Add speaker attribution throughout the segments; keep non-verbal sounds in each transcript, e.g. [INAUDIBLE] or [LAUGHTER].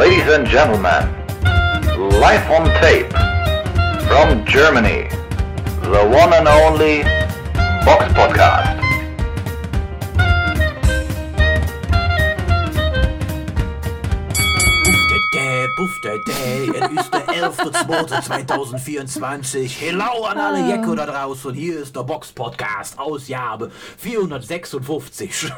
Speaker 1: Ladies and gentlemen, live on tape from Germany, the one and only Box Podcast.
Speaker 2: Buff der Day, es ist der 11.02.2024. Hello an alle Jacko da draußen. Hier ist der Box Podcast, Ausgabe 456.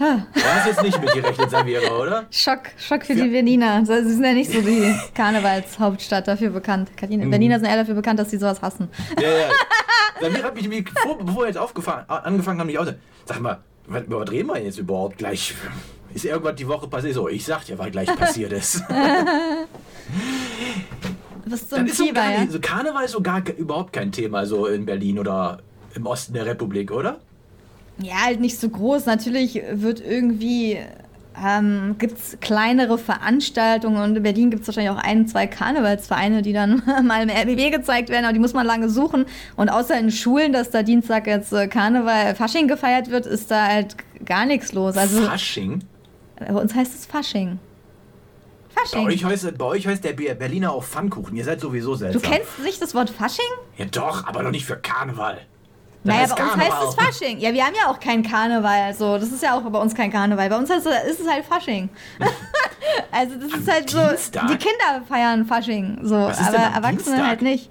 Speaker 2: Du hast jetzt nicht mitgerechnet, Samira, oder?
Speaker 3: Schock, Schock für die Berliner. Sie sind ja nicht so die Karnevalshauptstadt dafür bekannt.
Speaker 2: Mhm.
Speaker 3: Berliner sind eher dafür bekannt, dass sie sowas hassen.
Speaker 2: Ja, ja. Samira hat mich, vor, bevor wir jetzt angefangen haben, nicht aus. Sag mal, was überdrehen wir jetzt überhaupt gleich? Ist irgendwas die Woche passiert? So, ich sag dir, was gleich passiert ist.
Speaker 3: Was so ein
Speaker 2: ist so,
Speaker 3: Fieber,
Speaker 2: gar
Speaker 3: ja?
Speaker 2: nicht, so Karneval ist so gar überhaupt kein Thema so in Berlin oder im Osten der Republik, oder?
Speaker 3: Ja, halt nicht so groß. Natürlich wird irgendwie, ähm, gibt es kleinere Veranstaltungen und in Berlin gibt es wahrscheinlich auch ein, zwei Karnevalsvereine, die dann [LAUGHS] mal im RBB gezeigt werden, aber die muss man lange suchen. Und außer in Schulen, dass da Dienstag jetzt äh, Karneval, Fasching gefeiert wird, ist da halt gar nichts los. Also
Speaker 2: Fasching?
Speaker 3: bei uns heißt es Fasching.
Speaker 2: Bei
Speaker 3: Fasching.
Speaker 2: euch, heißt, bei euch heißt der Be- Berliner auch Pfannkuchen. Ihr seid sowieso
Speaker 3: Du
Speaker 2: seltsam.
Speaker 3: kennst nicht das Wort Fasching?
Speaker 2: Ja doch, aber doch nicht für Karneval. Das
Speaker 3: Naja, bei uns heißt es
Speaker 2: Karneval.
Speaker 3: Fasching. Ja, wir haben ja auch keinen Karneval. Also, das ist ja auch bei uns kein Karneval. Bei uns heißt es, ist es halt Fasching. [LAUGHS] also, das ist halt so.
Speaker 2: Dienstag?
Speaker 3: Die Kinder feiern Fasching. So, aber
Speaker 2: am
Speaker 3: Erwachsene
Speaker 2: Dienstag?
Speaker 3: halt nicht.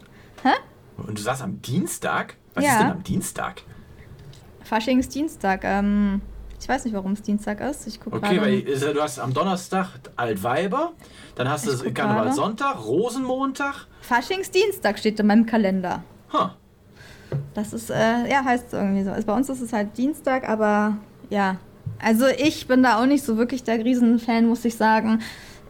Speaker 2: Und du sagst am Dienstag? Was
Speaker 3: Ja.
Speaker 2: ist denn am Dienstag?
Speaker 3: Faschingsdienstag. Ähm, ich weiß nicht, warum es Dienstag ist. Ich gucke
Speaker 2: Okay, weil du hast am Donnerstag Altweiber, dann hast du Karneval. Sonntag, Rosenmontag.
Speaker 3: Faschingsdienstag steht in meinem Kalender.
Speaker 2: Huh.
Speaker 3: Das ist, äh, ja, heißt irgendwie so. Also bei uns ist es halt Dienstag, aber ja. Also ich bin da auch nicht so wirklich der Riesenfan, muss ich sagen.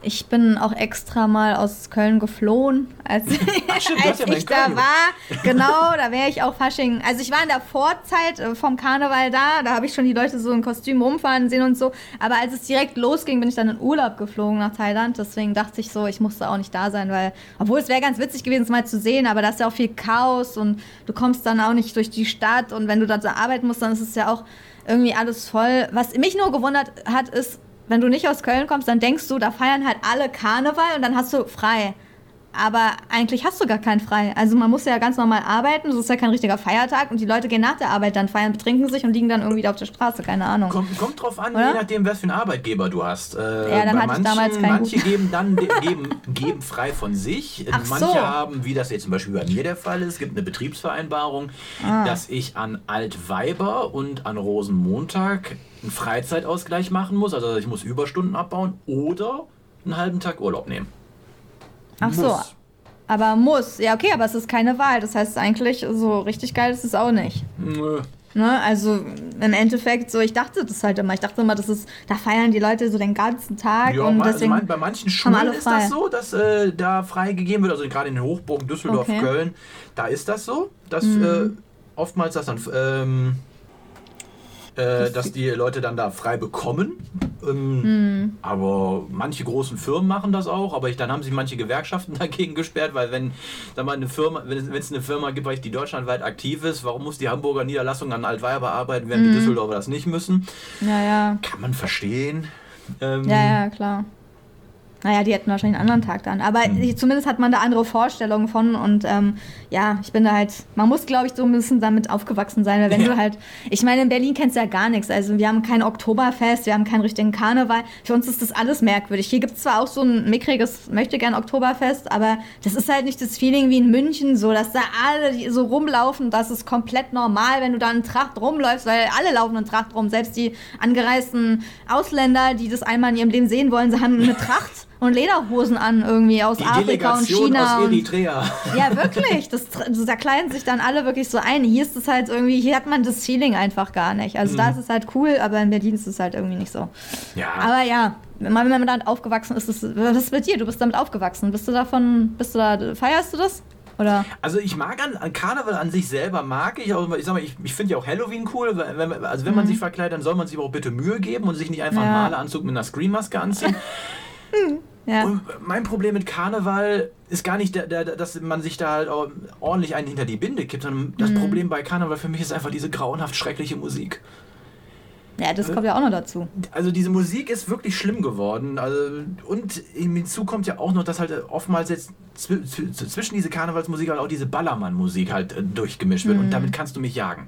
Speaker 3: Ich bin auch extra mal aus Köln geflohen, als,
Speaker 2: Ach stimmt, [LAUGHS]
Speaker 3: als
Speaker 2: ja
Speaker 3: ich da
Speaker 2: Köln
Speaker 3: war. [LAUGHS] Genau, da wäre ich auch Fasching. Also ich war in der Vorzeit äh, vom Karneval da, da habe ich schon die Leute so in Kostüm rumfahren sehen und so. Aber als es direkt losging, bin ich dann in Urlaub geflogen nach Thailand. Deswegen dachte ich so, ich musste auch nicht da sein, weil, obwohl es wäre ganz witzig gewesen, es mal zu sehen, aber da ist ja auch viel Chaos und du kommst dann auch nicht durch die Stadt und wenn du da so arbeiten musst, dann ist es ja auch irgendwie alles voll. Was mich nur gewundert hat, ist, wenn du nicht aus Köln kommst, dann denkst du, da feiern halt alle Karneval und dann hast du frei. Aber eigentlich hast du gar keinen frei. Also man muss ja ganz normal arbeiten, das ist ja kein richtiger Feiertag und die Leute gehen nach der Arbeit dann feiern, betrinken sich und liegen dann irgendwie da auf der Straße, keine Ahnung.
Speaker 2: Kommt, kommt drauf an,
Speaker 3: Oder?
Speaker 2: je nachdem, was für einen Arbeitgeber du hast. Äh,
Speaker 3: Ja, dann hatte ich damals keinen
Speaker 2: Manche geben dann geben, [LAUGHS] geben frei von sich.
Speaker 3: Ach
Speaker 2: manche
Speaker 3: so.
Speaker 2: haben, wie das jetzt zum Beispiel bei mir der Fall ist, gibt eine Betriebsvereinbarung,
Speaker 3: Ah.
Speaker 2: dass ich an Altweiber und an Rosenmontag einen Freizeitausgleich machen muss. Also ich muss Überstunden abbauen oder einen halben Tag Urlaub nehmen.
Speaker 3: Ach so.
Speaker 2: Muss.
Speaker 3: Aber muss. Ja, okay, aber es ist keine Wahl. Das heißt eigentlich, so richtig geil ist es auch nicht.
Speaker 2: Nö.
Speaker 3: Ne? Also im Endeffekt, so ich dachte das halt immer. Ich dachte immer, das ist, da feiern die Leute so den ganzen Tag
Speaker 2: Ja,
Speaker 3: und
Speaker 2: also
Speaker 3: deswegen.
Speaker 2: mein, bei manchen Schulen ist das so, dass äh, da freigegeben wird. Also gerade in den Hochburgen Düsseldorf,
Speaker 3: Okay.
Speaker 2: Köln, da ist das so, dass
Speaker 3: Mhm.
Speaker 2: äh, oftmals das dann, ähm, äh, dass die Leute dann da frei bekommen. Ähm,
Speaker 3: Mhm.
Speaker 2: Aber manche großen Firmen machen das auch, aber ich, dann haben sich manche Gewerkschaften [LAUGHS] dagegen gesperrt, weil wenn sag mal, eine Firma, wenn es eine Firma gibt, die deutschlandweit aktiv ist, warum muss die Hamburger Niederlassung an Altweiber arbeiten, während
Speaker 3: Mhm.
Speaker 2: die Düsseldorfer das nicht müssen?
Speaker 3: ja, ja.
Speaker 2: Kann man verstehen. Ähm,
Speaker 3: Ja, ja, klar. Naja, die hätten wahrscheinlich einen anderen Tag dann. Aber
Speaker 2: Hm.
Speaker 3: zumindest hat man da andere Vorstellungen von. Und ähm, ja, ich bin da halt, man muss, glaube ich, so ein bisschen damit aufgewachsen sein. Weil wenn
Speaker 2: Ja.
Speaker 3: du halt, ich meine, in Berlin kennst du ja gar nichts. Also wir haben kein Oktoberfest, wir haben keinen richtigen Karneval. Für uns ist das alles merkwürdig. Hier gibt es zwar auch so ein mickriges, möchte gern Oktoberfest, aber das ist halt nicht das Feeling wie in München, so dass da alle so rumlaufen. Das ist komplett normal, wenn du da in Tracht rumläufst, weil alle laufen in Tracht rum. Selbst die angereisten Ausländer, die das einmal in ihrem Leben sehen wollen, sie haben eine [LAUGHS] Tracht und Lederhosen an irgendwie aus
Speaker 2: Die
Speaker 3: Afrika und
Speaker 2: Delegation
Speaker 3: China.
Speaker 2: aus
Speaker 3: und-
Speaker 2: Eritrea.
Speaker 3: ja, wirklich. Das, da kleiden sich dann alle wirklich so ein. Hier ist es halt irgendwie, hier hat man das Feeling einfach gar nicht. Also da ist es halt cool, aber in Berlin ist es halt irgendwie nicht so.
Speaker 2: Ja,
Speaker 3: Aber ja, wenn man, damit aufgewachsen ist, ist, was ist mit dir? Du bist damit aufgewachsen. Bist du davon, bist du da, feierst du das? Oder?
Speaker 2: also ich mag an, an Karneval an sich selber mag ich, aber ich sag mal, ich, ich finde ja auch Halloween cool. weil- Wenn, also wenn man sich verkleidet, dann soll man sich aber auch bitte Mühe geben und sich nicht einfach einen
Speaker 3: Mhm. Ja.
Speaker 2: Maleranzug mit einer Screammaske anziehen. [LAUGHS]
Speaker 3: Ja.
Speaker 2: Und mein Problem mit Karneval ist gar nicht, der, der, dass man sich da halt ordentlich einen hinter die Binde kippt, sondern das
Speaker 3: Mhm.
Speaker 2: Problem bei Karneval für mich ist einfach diese grauenhaft schreckliche Musik.
Speaker 3: Ja, das kommt ja auch noch dazu.
Speaker 2: Also diese Musik ist wirklich schlimm geworden. Also, und hinzu kommt ja auch noch, dass halt oftmals jetzt zw zwischen diese Karnevalsmusik halt auch diese Ballermann-Musik halt äh, durchgemischt wird.
Speaker 3: Mhm.
Speaker 2: Und damit kannst du mich jagen.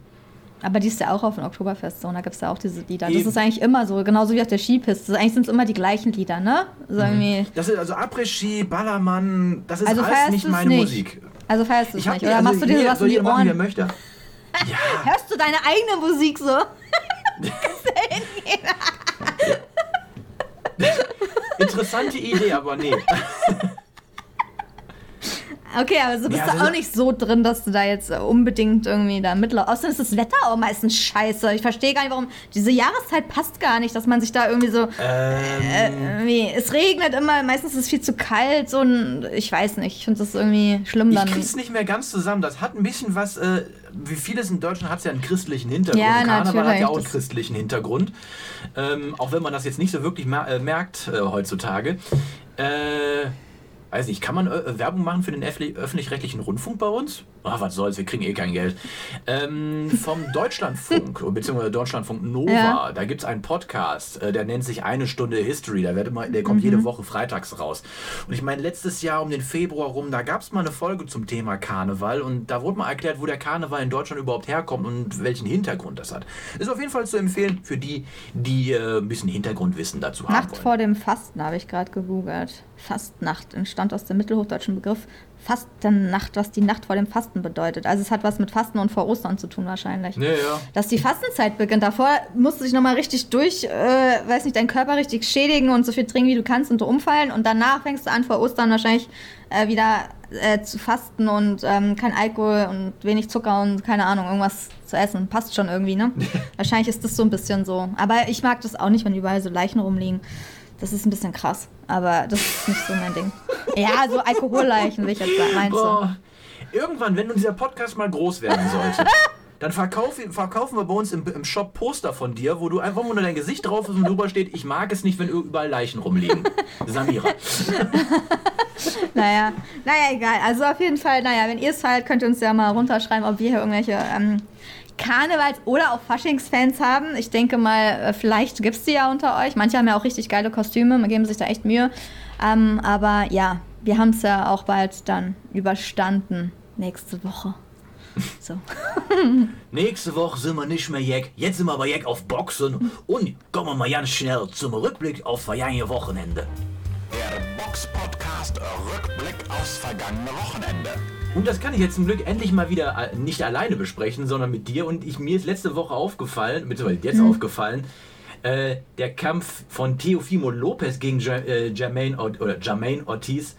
Speaker 3: Aber die ist ja auch auf dem Oktoberfest so, und da gibt es ja auch diese Lieder.
Speaker 2: Eben.
Speaker 3: Das ist eigentlich immer so, genauso wie auf der Skipiste. Eigentlich sind es immer die gleichen Lieder, ne? So irgendwie.
Speaker 2: Das ist also Après-Ski, Ballermann, das ist
Speaker 3: Also
Speaker 2: alles nicht meine
Speaker 3: nicht?
Speaker 2: Musik.
Speaker 3: Also feierst du es nicht? Oder
Speaker 2: also
Speaker 3: machst du dir sowas
Speaker 2: soll
Speaker 3: in die
Speaker 2: jeder machen, wie
Speaker 3: Ohren?
Speaker 2: möchte. [LAUGHS] Ja,
Speaker 3: Hörst du deine eigene Musik so? [LAUGHS] [LAUGHS]
Speaker 2: interessante Idee, aber nee.
Speaker 3: Okay, aber so bist
Speaker 2: Ja,
Speaker 3: du
Speaker 2: das
Speaker 3: auch nicht so drin, dass du da jetzt äh, unbedingt irgendwie da mitlaufst. Außerdem ist das Wetter auch meistens scheiße. Ich verstehe gar nicht, warum. Diese Jahreszeit passt gar nicht, dass man sich da irgendwie so.
Speaker 2: Ähm,
Speaker 3: Irgendwie, es regnet immer, meistens ist es viel zu kalt. So ein, ich weiß nicht, ich finde das irgendwie schlimm dann.
Speaker 2: Ich krieg's nicht mehr ganz zusammen. Das hat ein bisschen was, äh, wie vieles in Deutschland hat es ja einen christlichen Hintergrund.
Speaker 3: Ja,
Speaker 2: Karneval hat ja auch einen christlichen Hintergrund. Ähm, auch wenn man das jetzt nicht so wirklich mer äh, merkt äh, heutzutage. Äh, weiß nicht, kann man äh, Werbung machen für den öffentlich- öffentlich-rechtlichen Rundfunk bei uns? Ach, was soll's, wir kriegen eh kein Geld. Ähm, vom [LAUGHS] Deutschlandfunk, beziehungsweise Deutschlandfunk Nova,
Speaker 3: Ja.
Speaker 2: da gibt's einen Podcast, äh, der nennt sich Eine Stunde History. Der, wird immer, der kommt jede Woche freitags raus. Und ich meine, letztes Jahr um den Februar rum, da gab's mal eine Folge zum Thema Karneval und da wurde mal erklärt, wo der Karneval in Deutschland überhaupt herkommt und welchen Hintergrund das hat. Ist auf jeden Fall zu empfehlen für die, die äh, ein bisschen Hintergrundwissen dazu haben
Speaker 3: Nacht vor dem Fasten habe ich gerade gegoogelt. Fastnacht entstand aus dem mittelhochdeutschen Begriff Fastennacht, was die Nacht vor dem Fasten bedeutet. Also es hat was mit Fasten und vor Ostern zu tun wahrscheinlich.
Speaker 2: Ja, ja.
Speaker 3: Dass die Fastenzeit beginnt. Davor musst du dich nochmal richtig durch, äh, weiß nicht, deinen Körper richtig schädigen und so viel trinken, wie du kannst und umfallen. Und danach fängst du an, vor Ostern wahrscheinlich äh, wieder äh, zu fasten und ähm, kein Alkohol und wenig Zucker und keine Ahnung, irgendwas zu essen. Passt schon irgendwie, ne? [LAUGHS] wahrscheinlich ist das so ein bisschen so. Aber ich mag das auch nicht, wenn überall so Leichen rumliegen. Das ist ein bisschen krass. Aber das ist nicht so mein Ding. Ja, so Alkoholleichen, will ich jetzt sagen. Meinst du?
Speaker 2: Irgendwann, wenn dieser Podcast mal groß werden sollte, [LAUGHS] dann verkauf, verkaufen wir bei uns im, im Shop Poster von dir, wo du einfach nur dein Gesicht drauf ist und drüber steht, ich mag es nicht, wenn überall Leichen rumliegen. Samira. [LAUGHS]
Speaker 3: Naja, naja, egal. Also auf jeden Fall, naja, wenn ihr es feiert, könnt ihr uns ja mal runterschreiben, ob wir hier irgendwelche ähm, Karnevals- oder auch Faschingsfans haben. Ich denke mal, äh, vielleicht gibt es die ja unter euch. Manche haben ja auch richtig geile Kostüme, man geben sich da echt Mühe. Ähm, aber ja, wir haben es ja auch bald dann überstanden. Nächste Woche. [LAUGHS] So. [LAUGHS]
Speaker 2: Nächste Woche sind wir nicht mehr Jack. Jetzt sind wir aber Jack auf Boxen. Und kommen wir mal ganz schnell zum Rückblick auf vergangene Wochenende.
Speaker 4: Der Box-Podcast Rückblick aufs vergangene Wochenende.
Speaker 2: Und das kann ich jetzt zum Glück endlich mal wieder äh, nicht alleine besprechen, sondern mit dir. Und ich, mir ist letzte Woche aufgefallen, beziehungsweise jetzt
Speaker 3: Mhm.
Speaker 2: aufgefallen, äh, der Kampf von Teofimo Lopez gegen ja, äh, Jermaine, oder Jermaine Ortiz,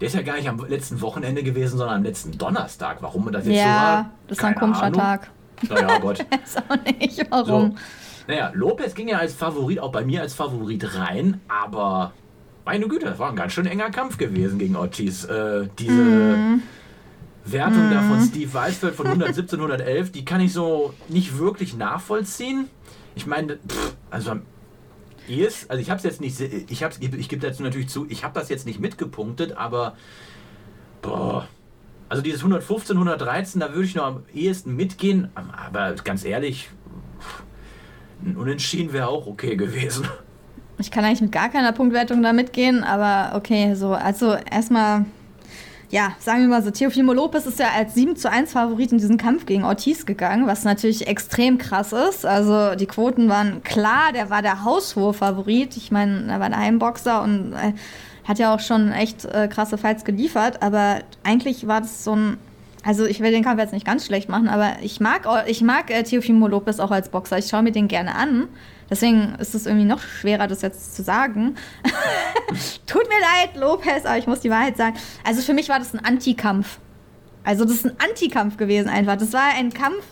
Speaker 2: der ist ja gar nicht am letzten Wochenende gewesen, sondern am letzten Donnerstag. Warum das jetzt so war?
Speaker 3: Ja, das ist ein komischer
Speaker 2: Ahnung.
Speaker 3: Tag.
Speaker 2: Naja, Gott. [LAUGHS]
Speaker 3: Weiß auch nicht,
Speaker 2: So.
Speaker 3: warum.
Speaker 2: Naja, Lopez ging ja als Favorit, auch bei mir als Favorit rein, aber meine Güte, das war ein ganz schön enger Kampf gewesen gegen Ortiz. Äh, diese
Speaker 3: Mhm.
Speaker 2: Wertung da von Steve Weisfeld von 117, 111, die kann ich so nicht wirklich nachvollziehen. Ich meine, pff, also am ehesten, also ich habe es jetzt nicht, ich hab's, ich gebe dazu natürlich zu, ich habe das jetzt nicht mitgepunktet, aber boah, also dieses 115, 113, da würde ich noch am ehesten mitgehen, aber ganz ehrlich, ein Unentschieden wäre auch okay gewesen.
Speaker 3: Ich kann eigentlich mit gar keiner Punktwertung da mitgehen, aber okay, so, also erstmal, ja, sagen wir mal so, Teofimo Lopez ist ja als 7 zu 1 Favorit in diesen Kampf gegen Ortiz gegangen, was natürlich extrem krass ist. Also die Quoten waren klar, der war der haushohe Favorit. Ich meine, er war der Heimboxer und äh, hat ja auch schon echt äh, krasse Fights geliefert, aber eigentlich war das so ein also ich will den Kampf jetzt nicht ganz schlecht machen, aber ich mag, ich mag äh, Teofimo Lopez auch als Boxer. Ich schaue mir den gerne an. Deswegen ist es irgendwie noch schwerer, das jetzt zu sagen. [LAUGHS] Tut mir leid, Lopez, aber ich muss die Wahrheit sagen. Also für mich war das ein Antikampf. Also das ist ein Antikampf gewesen einfach. Das war ein Kampf,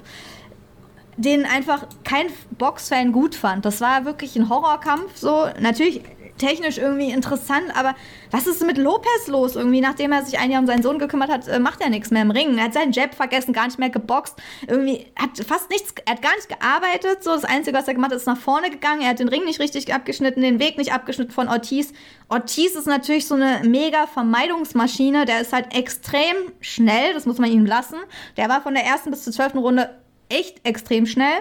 Speaker 3: den einfach kein Boxfan gut fand. Das war wirklich ein Horrorkampf. So natürlich technisch irgendwie interessant, aber was ist mit Lopez los? Irgendwie, nachdem er sich ein Jahr um seinen Sohn gekümmert hat, äh, macht er nichts mehr im Ring. Er hat seinen Jab vergessen, gar nicht mehr geboxt. Irgendwie hat fast nichts, er hat gar nicht gearbeitet. So, das Einzige, was er gemacht hat, ist nach vorne gegangen. Er hat den Ring nicht richtig abgeschnitten, den Weg nicht abgeschnitten von Ortiz. Ortiz ist natürlich so eine mega Vermeidungsmaschine. Der ist halt extrem schnell, das muss man ihm lassen. Der war von der ersten bis zur zwölften Runde echt extrem schnell.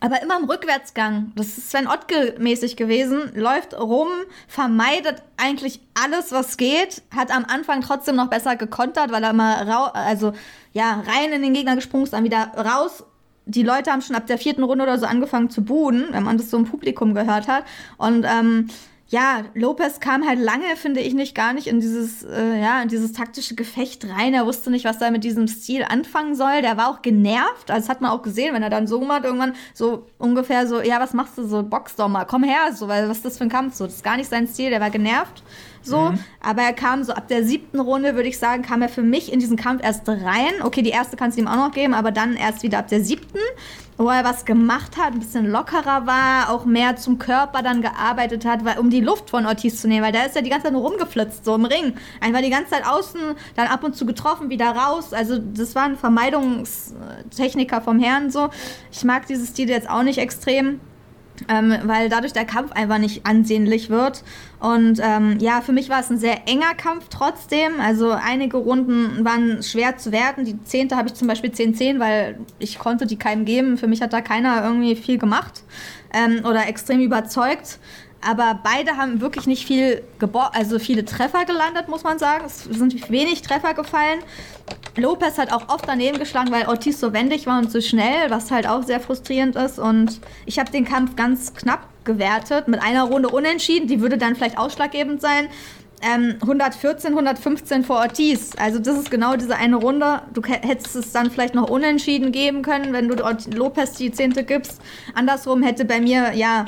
Speaker 3: Aber immer im Rückwärtsgang. Das ist Sven Ottke mäßig gewesen. Läuft rum, vermeidet eigentlich alles, was geht. Hat am Anfang trotzdem noch besser gekontert, weil er immer rau also ja, rein in den Gegner gesprungen ist, dann wieder raus. Die Leute haben schon ab der vierten Runde oder so angefangen zu buhen, wenn man das so im Publikum gehört hat. Und ähm, ja, Lopez kam halt lange, finde ich, nicht gar nicht in dieses, äh, ja, in dieses taktische Gefecht rein. Er wusste nicht, was er mit diesem Stil anfangen soll. Der war auch genervt. Also das hat man auch gesehen, wenn er dann so macht, irgendwann so ungefähr so, ja, was machst du so, box doch mal, komm her, so, weil was ist das für ein Kampf? So, das ist gar nicht sein Stil, der war genervt. So, mhm. aber er kam so ab der siebten Runde, würde ich sagen, kam er für mich in diesen Kampf erst rein. Okay, die erste kannst du ihm auch noch geben, aber dann erst wieder ab der siebten wo er was gemacht hat, ein bisschen lockerer war, auch mehr zum Körper dann gearbeitet hat, weil, um die Luft von Ortiz zu nehmen, weil der ist ja die ganze Zeit nur rumgeflitzt, so im Ring. Einfach die ganze Zeit außen, dann ab und zu getroffen, wieder raus. Also das war ein Vermeidungstechniker vom Herrn so. Ich mag dieses Stil jetzt auch nicht extrem ähm, weil dadurch der Kampf einfach nicht ansehnlich wird. Und ähm, ja, für mich war es ein sehr enger Kampf trotzdem. Also einige Runden waren schwer zu werten. Die zehnte habe ich zum Beispiel 10-10, weil ich konnte die keinem geben. Für mich hat da keiner irgendwie viel gemacht ähm, oder extrem überzeugt. Aber beide haben wirklich nicht viel also viele Treffer gelandet, muss man sagen. Es sind wenig Treffer gefallen. Lopez hat auch oft daneben geschlagen, weil Ortiz so wendig war und so schnell, was halt auch sehr frustrierend ist. Und ich habe den Kampf ganz knapp gewertet, mit einer Runde unentschieden. Die würde dann vielleicht ausschlaggebend sein. Ähm, 114, 115 vor Ortiz. Also das ist genau diese eine Runde. Du hättest es dann vielleicht noch unentschieden geben können, wenn du Lopez die Zehnte gibst. Andersrum hätte bei mir, ja,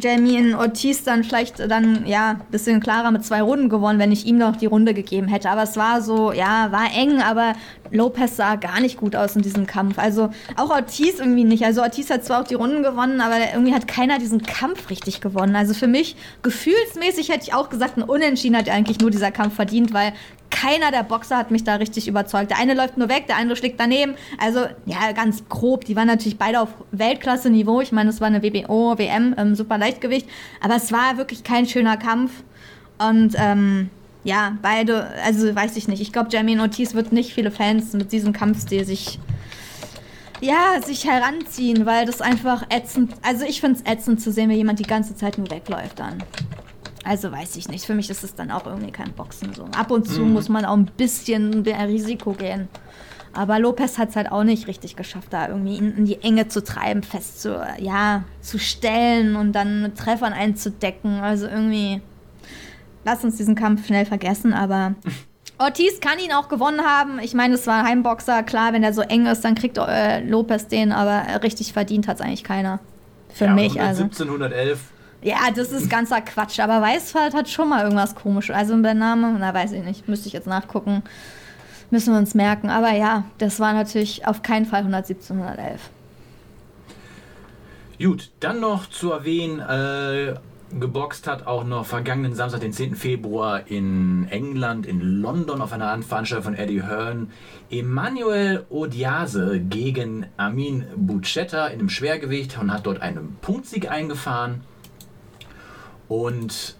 Speaker 3: Jamie Ortiz dann vielleicht dann, ja, ein bisschen klarer mit zwei Runden gewonnen, wenn ich ihm noch die Runde gegeben hätte. Aber es war so, ja, war eng, aber Lopez sah gar nicht gut aus in diesem Kampf. Also auch Ortiz irgendwie nicht. Also Ortiz hat zwar auch die Runden gewonnen, aber irgendwie hat keiner diesen Kampf richtig gewonnen. Also für mich, gefühlsmäßig hätte ich auch gesagt, ein Unentschieden hat eigentlich nur dieser Kampf verdient, weil keiner der Boxer hat mich da richtig überzeugt. Der eine läuft nur weg, der andere schlägt daneben. Also, ja, ganz grob. Die waren natürlich beide auf Weltklasse-Niveau. Ich meine, es war eine WBO, WM, ähm, super Leichtgewicht. Aber es war wirklich kein schöner Kampf. Und, ähm, ja, beide, also weiß ich nicht. Ich glaube, Jamie Ortiz wird nicht viele Fans mit diesem Kampfstil sich, ja, sich heranziehen, weil das einfach ätzend, also ich finde es ätzend zu sehen, wie jemand die ganze Zeit nur wegläuft dann. Also weiß ich nicht. Für mich ist es dann auch irgendwie kein Boxen so. Ab und zu mhm. muss man auch ein bisschen mehr Risiko gehen. Aber Lopez hat es halt auch nicht richtig geschafft, da irgendwie in, in, die Enge zu treiben, fest zu, ja, zu stellen und dann mit Treffern einzudecken. Also irgendwie, lass uns diesen Kampf schnell vergessen, aber [LAUGHS] Ortiz kann ihn auch gewonnen haben. Ich meine, es war ein Heimboxer. Klar, wenn er so eng ist, dann kriegt äh, Lopez den, aber richtig verdient hat es eigentlich keiner. Für ja, mich.
Speaker 2: Also 1711
Speaker 3: ja, das ist ganzer Quatsch. Aber Weißwald hat schon mal irgendwas komisches. Also der Name, na weiß ich nicht, müsste ich jetzt nachgucken. Müssen wir uns merken. Aber ja, das war natürlich auf keinen Fall 117, 111.
Speaker 2: Gut, dann noch zu erwähnen, äh, geboxt hat auch noch vergangenen Samstag, den 10. Februar in England, in London auf einer Veranstaltung von Eddie Hearn. Emmanuel Odiase gegen Amin Bucetta in einem Schwergewicht und hat dort einen Punktsieg eingefahren. Und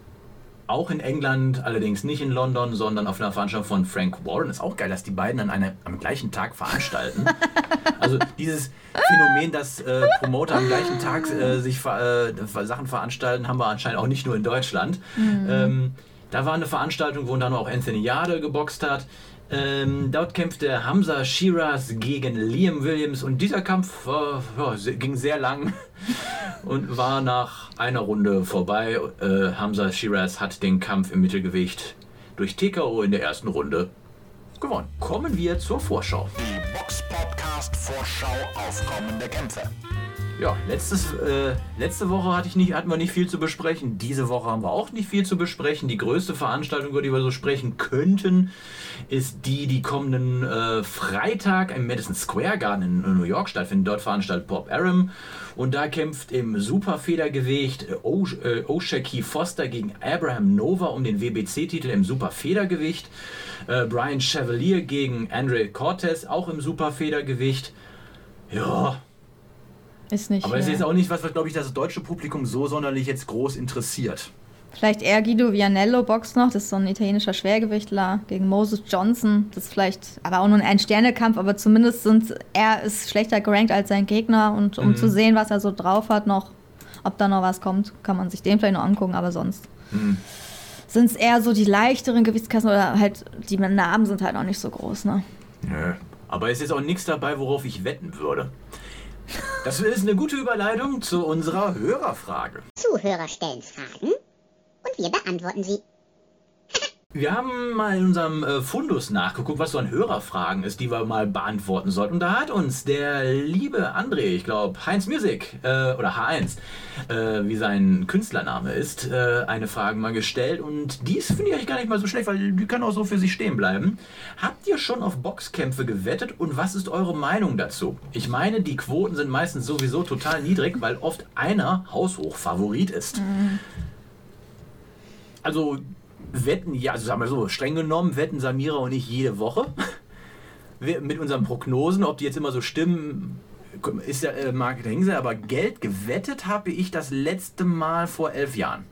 Speaker 2: auch in England, allerdings nicht in London, sondern auf einer Veranstaltung von Frank Warren. Ist auch geil, dass die beiden an einem, am gleichen Tag veranstalten. [LAUGHS] also dieses Phänomen, dass äh, Promoter am gleichen Tag äh, sich äh, Sachen veranstalten, haben wir anscheinend auch nicht nur in Deutschland. Mhm. Ähm, da war eine Veranstaltung, wo dann auch Anthony Jade geboxt hat. Ähm, dort kämpfte Hamza Shiraz gegen Liam Williams und dieser Kampf äh, ging sehr lang [LAUGHS] und war nach einer Runde vorbei. Äh, Hamza Shiraz hat den Kampf im Mittelgewicht durch TKO in der ersten Runde gewonnen. Kommen wir zur Vorschau.
Speaker 4: Die Box Podcast Vorschau auf kommende Kämpfe.
Speaker 2: Ja, letztes, äh, letzte Woche hatte ich nicht, hatten wir nicht viel zu besprechen. Diese Woche haben wir auch nicht viel zu besprechen. Die größte Veranstaltung, über die wir so sprechen könnten, ist die, die kommenden äh, Freitag im Madison Square Garden in New York stattfindet. Dort veranstaltet Bob Arum. Und da kämpft im Superfedergewicht äh, Oshaki Foster gegen Abraham Nova um den WBC-Titel im Superfedergewicht. Äh, Brian Chevalier gegen Andre Cortez auch im Superfedergewicht. Ja,
Speaker 3: ist nicht.
Speaker 2: Aber es ist jetzt auch nicht was, was glaube ich das deutsche Publikum so sonderlich jetzt groß interessiert.
Speaker 3: Vielleicht eher Guido Vianello Box noch, das ist so ein italienischer Schwergewichtler gegen Moses Johnson. Das ist vielleicht, aber auch nur ein Sternekampf, aber zumindest sind, er ist schlechter gerankt als sein Gegner und um
Speaker 2: Mhm.
Speaker 3: zu sehen, was er so drauf hat noch, ob da noch was kommt, kann man sich den vielleicht noch angucken, aber sonst
Speaker 2: Mhm.
Speaker 3: sind es eher so die leichteren Gewichtsklassen oder halt die Namen sind halt auch nicht so groß, ne?
Speaker 2: Nö. Aber es ist auch nichts dabei, worauf ich wetten würde. Das ist eine gute Überleitung zu unserer Hörerfrage.
Speaker 5: Zuhörer stellen Fragen und wir beantworten sie.
Speaker 2: Wir haben mal in unserem äh, Fundus nachgeguckt, was so an Hörerfragen ist, die wir mal beantworten sollten. Und da hat uns der liebe André, ich glaube Heinz Music äh, oder H1, äh, wie sein Künstlername ist, äh, eine Frage mal gestellt. Und dies finde ich eigentlich gar nicht mal so schlecht, weil die kann auch so für sich stehen bleiben. Habt ihr schon auf Boxkämpfe gewettet und was ist eure Meinung dazu? Ich meine, die Quoten sind meistens sowieso total niedrig, weil oft einer haushoch Favorit ist. Also wetten, ja, also sagen wir so, streng genommen wetten Samira und ich jede Woche. [LAUGHS] Wir- Mit unseren Prognosen, ob die jetzt immer so stimmen, ist ja äh, Marke dahingesetzt, aber Geld gewettet habe ich das letzte Mal vor elf Jahren.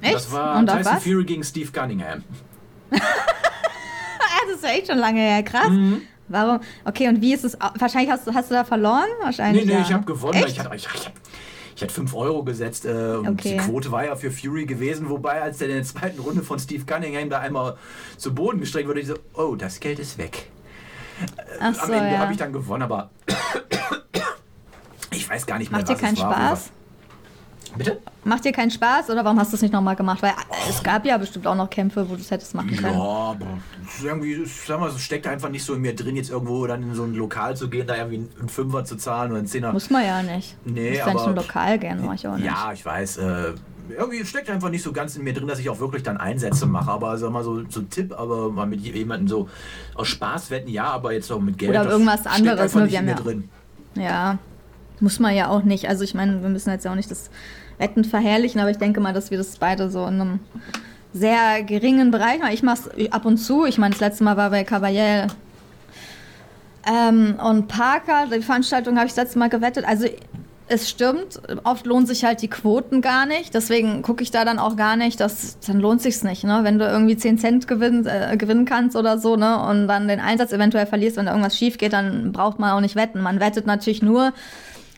Speaker 3: Echt?
Speaker 2: Das war
Speaker 3: und
Speaker 2: Tyson
Speaker 3: was?
Speaker 2: Fury gegen Steve Cunningham. [LAUGHS] [LAUGHS]
Speaker 3: Ah, das ist ja echt schon lange her, krass.
Speaker 2: Mhm.
Speaker 3: Warum? Okay, und wie ist es? Wahrscheinlich hast du, hast du da verloren?
Speaker 2: Nee,
Speaker 3: Wahrscheinlich.
Speaker 2: nee,
Speaker 3: ja.
Speaker 2: ich habe gewonnen.
Speaker 3: Echt?
Speaker 2: Ich hatte, ich, ich, ich hatte 5 Euro gesetzt. Äh, und
Speaker 3: Okay.
Speaker 2: Die Quote war ja für Fury gewesen. Wobei, als der in der zweiten Runde von Steve Cunningham da einmal zu Boden gestreckt wurde, ich so, oh, das Geld ist weg.
Speaker 3: Ach
Speaker 2: Am
Speaker 3: so,
Speaker 2: Ende
Speaker 3: ja.
Speaker 2: habe ich dann gewonnen, aber [COUGHS] ich weiß gar nicht mehr,
Speaker 3: Macht dir
Speaker 2: was
Speaker 3: keinen
Speaker 2: es war.
Speaker 3: Spaß?
Speaker 2: Bitte?
Speaker 3: Macht dir keinen Spaß oder warum hast du es nicht nochmal gemacht? Weil äh, es gab ja bestimmt auch noch Kämpfe, wo du es hättest machen
Speaker 2: Ja,
Speaker 3: können.
Speaker 2: aber es ist irgendwie, sag mal, es steckt einfach nicht so in mir drin, jetzt irgendwo dann in so ein Lokal zu gehen, da irgendwie einen Fünfer zu zahlen oder einen Zehner.
Speaker 3: Muss man ja nicht.
Speaker 2: Nee,
Speaker 3: Muss ja
Speaker 2: aber-
Speaker 3: Lokal gern, mach ich auch nicht.
Speaker 2: Ja, ich weiß. Äh, irgendwie steckt einfach nicht so ganz in mir drin, dass ich auch wirklich dann Einsätze mache. Aber sag mal so, so ein Tipp, aber mal mit jemandem so aus Spaß wetten, ja, aber jetzt auch mit Geld.
Speaker 3: Oder irgendwas anderes,
Speaker 2: einfach
Speaker 3: ne? Wir haben ja-
Speaker 2: drin.
Speaker 3: Ja, muss man ja auch nicht. Also ich meine, wir müssen jetzt ja auch nicht das Wetten verherrlichen, aber ich denke mal, dass wir das beide so in einem sehr geringen Bereich machen. Ich mache es ab und zu. Ich meine, das letzte Mal war bei Caballel ähm, und Parker. Die Veranstaltung habe ich das letzte Mal gewettet. Also es stimmt, oft lohnt sich halt die Quoten gar nicht. Deswegen gucke ich da dann auch gar nicht. Das, dann lohnt sich's nicht, ne? Wenn du irgendwie 10 Cent gewinn, äh, gewinnen kannst oder so, ne? Und dann den Einsatz eventuell verlierst, wenn da irgendwas schief geht, dann braucht man auch nicht wetten. Man wettet natürlich nur,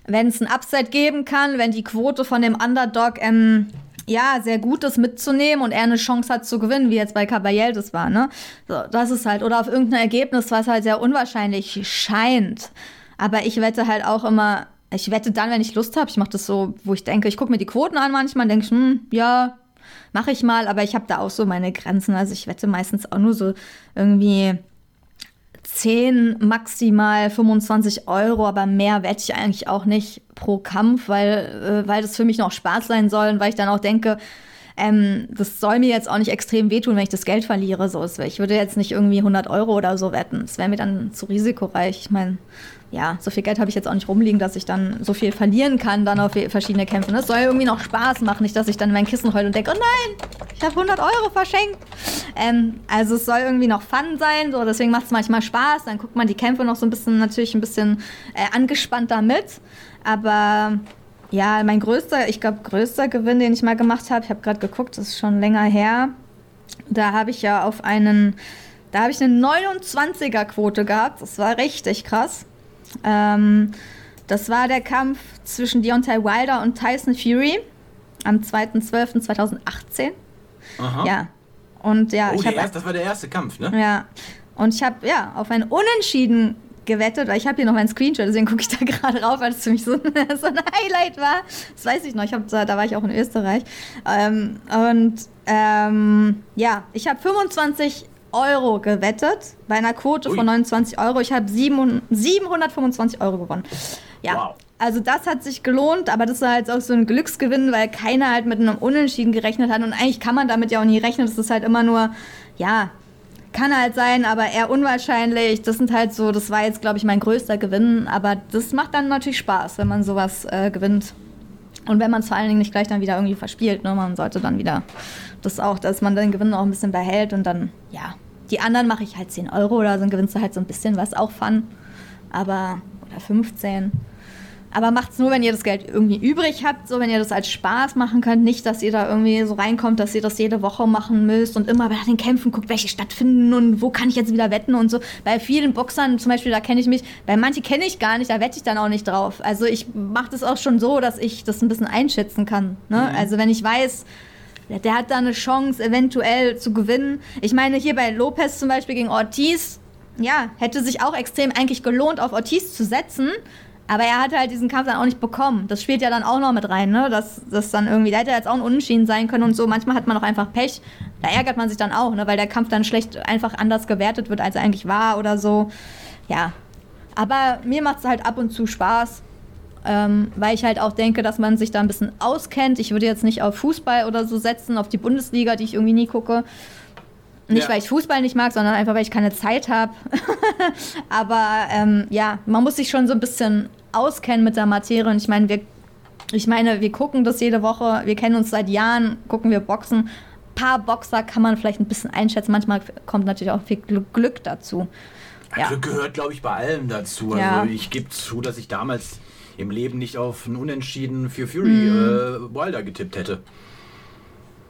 Speaker 3: wenn es ein Upside geben kann, wenn die Quote von dem Underdog ähm, ja sehr gut ist mitzunehmen und er eine Chance hat zu gewinnen, wie jetzt bei Caballel das war, ne? So, das ist halt oder auf irgendein Ergebnis, was halt sehr unwahrscheinlich scheint. Aber ich wette halt auch immer, ich wette dann, wenn ich Lust habe. Ich mache das so, wo ich denke, ich gucke mir die Quoten an manchmal, denke ich, hm, ja, mache ich mal, aber ich habe da auch so meine Grenzen. Also ich wette meistens auch nur so irgendwie 10, maximal 25 Euro, aber mehr wette ich eigentlich auch nicht pro Kampf, weil, äh, weil das für mich noch Spaß sein soll und weil ich dann auch denke, ähm, das soll mir jetzt auch nicht extrem wehtun, wenn ich das Geld verliere. So, wär- ich würde jetzt nicht irgendwie 100 Euro oder so wetten. Das wäre mir dann zu risikoreich. Ich meine, ja, so viel Geld habe ich jetzt auch nicht rumliegen, dass ich dann so viel verlieren kann, dann auf verschiedene Kämpfe. Das soll irgendwie noch Spaß machen, nicht, dass ich dann in mein Kissen heule und denke, oh nein, ich habe 100 Euro verschenkt. Ähm, also es soll irgendwie noch Fun sein, so, deswegen macht es manchmal Spaß. Dann guckt man die Kämpfe noch so ein bisschen, natürlich ein bisschen äh, angespannter mit. Aber ja, mein größter, ich glaube, größter Gewinn, den ich mal gemacht habe, ich habe gerade geguckt, das ist schon länger her. Da habe ich ja auf einen, da habe ich eine 29er-Quote gehabt. Das war richtig krass. Ähm, das war der Kampf zwischen Deontay Wilder und Tyson Fury am 2.12.2018.
Speaker 2: Aha.
Speaker 3: Ja. Und ja,
Speaker 2: oh,
Speaker 3: ich habe
Speaker 2: erste, das war der erste Kampf, ne?
Speaker 3: ja. Und ich habe ja auf ein Unentschieden gewettet, weil ich habe hier noch meinen Screenshot, deswegen gucke ich da [LAUGHS] gerade rauf, weil es für mich so, ein- [LAUGHS] so ein Highlight war. Das weiß ich noch. Ich hab, da, da war ich auch in Österreich. Ähm, und ähm, ja, ich habe 25 Euro gewettet bei einer Quote
Speaker 2: Ui.
Speaker 3: von 29 Euro. Ich habe 725 Euro gewonnen. Ja.
Speaker 2: Wow.
Speaker 3: Also das hat sich gelohnt, aber das war halt auch so ein Glücksgewinn, weil keiner halt mit einem Unentschieden gerechnet hat. Und eigentlich kann man damit ja auch nie rechnen. Das ist halt immer nur, ja, kann halt sein, aber eher unwahrscheinlich. Das sind halt so, das war jetzt, glaube ich, mein größter Gewinn. Aber das macht dann natürlich Spaß, wenn man sowas äh, gewinnt. Und wenn man es vor allen Dingen nicht gleich dann wieder irgendwie verspielt. Ne? Man sollte dann wieder das auch, dass man den Gewinn auch ein bisschen behält und dann, ja. Die anderen mache ich halt 10 Euro oder so, dann gewinnst du halt so ein bisschen was, auch Fun. Aber, oder 15. Aber macht's nur, wenn ihr das Geld irgendwie übrig habt, so wenn ihr das als Spaß machen könnt. Nicht, dass ihr da irgendwie so reinkommt, dass ihr das jede Woche machen müsst und immer bei den Kämpfen guckt, welche stattfinden und wo kann ich jetzt wieder wetten und so. Bei vielen Boxern zum Beispiel, da kenne ich mich, bei manchen kenne ich gar nicht, da wette ich dann auch nicht drauf. Also ich mache das auch schon so, dass ich das ein bisschen einschätzen kann. Ne? Also wenn ich weiß, der, hat da eine Chance, eventuell zu gewinnen. Ich meine, hier bei Lopez zum Beispiel gegen Ortiz, ja, hätte sich auch extrem eigentlich gelohnt, auf Ortiz zu setzen. Aber er hatte halt diesen Kampf dann auch nicht bekommen. Das spielt ja dann auch noch mit rein, ne? Dass das dann irgendwie, da hätte jetzt auch ein Unentschieden sein können und so. Manchmal hat man auch einfach Pech. Da ärgert man sich dann auch, ne? Weil der Kampf dann schlecht einfach anders gewertet wird, als er eigentlich war oder so. Ja. Aber mir macht es halt ab und zu Spaß. Ähm, weil ich halt auch denke, dass man sich da ein bisschen auskennt. Ich würde jetzt nicht auf Fußball oder so setzen, auf die Bundesliga, die ich irgendwie nie gucke. Nicht,
Speaker 2: Ja.
Speaker 3: weil ich Fußball nicht mag, sondern einfach, weil ich keine Zeit habe. [LAUGHS] Aber ähm, ja, man muss sich schon so ein bisschen auskennen mit der Materie. Und ich meine, wir, ich meine, wir gucken das jede Woche. Wir kennen uns seit Jahren, gucken wir Boxen. Ein paar Boxer kann man vielleicht ein bisschen einschätzen. Manchmal kommt natürlich auch viel Glück, dazu. Ja.
Speaker 2: Glück gehört, glaube ich, bei allem dazu. Also
Speaker 3: Ja.
Speaker 2: ich gebe zu, dass ich damals im Leben nicht auf einen Unentschieden für Fury
Speaker 3: Mhm.
Speaker 2: äh, Wilder getippt hätte.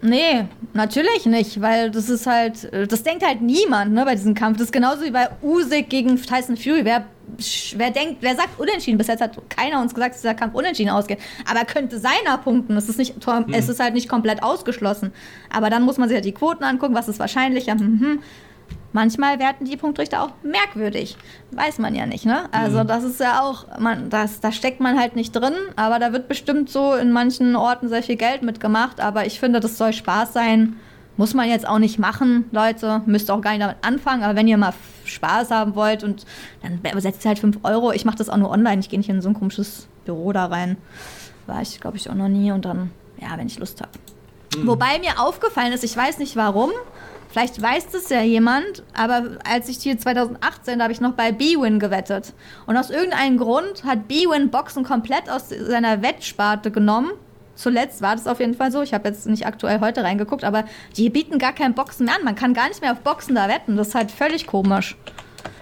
Speaker 3: Nee, natürlich nicht, weil das ist halt, äh, das denkt halt niemand, ne, bei diesem Kampf. Das ist genauso wie bei Usyk gegen Tyson Fury. Wer, wer denkt, wer sagt unentschieden? Bis jetzt hat keiner uns gesagt, dass dieser Kampf unentschieden ausgeht. Aber er könnte seiner punkten. Es ist nicht, es ist halt nicht komplett ausgeschlossen. Aber dann muss man sich halt die Quoten angucken, was ist wahrscheinlicher. Hm, hm. Manchmal werten die Punktrichter auch merkwürdig. Weiß man ja nicht, ne? Also das ist ja auch, man, das, da steckt man halt nicht drin, aber da wird bestimmt so in manchen Orten sehr viel Geld mitgemacht. Aber ich finde, das soll Spaß sein. Muss man jetzt auch nicht machen, Leute. Müsst auch gar nicht damit anfangen. Aber wenn ihr mal Spaß haben wollt und dann setzt ihr halt 5 Euro. Ich mache das auch nur online. Ich gehe nicht in so ein komisches Büro da rein. War ich, glaube ich, auch noch nie. Und dann, ja, wenn ich Lust habe. Wobei mir aufgefallen ist, ich weiß nicht warum, vielleicht weiß das ja jemand, aber als ich hier 2018, da habe ich noch bei B-Win gewettet. Und aus irgendeinem Grund hat B-Win Boxen komplett aus seiner Wettsparte genommen. Zuletzt war das auf jeden Fall so. Ich habe jetzt nicht aktuell heute reingeguckt, aber die bieten gar kein Boxen mehr an. Man kann gar nicht mehr auf Boxen da wetten. Das ist halt völlig komisch.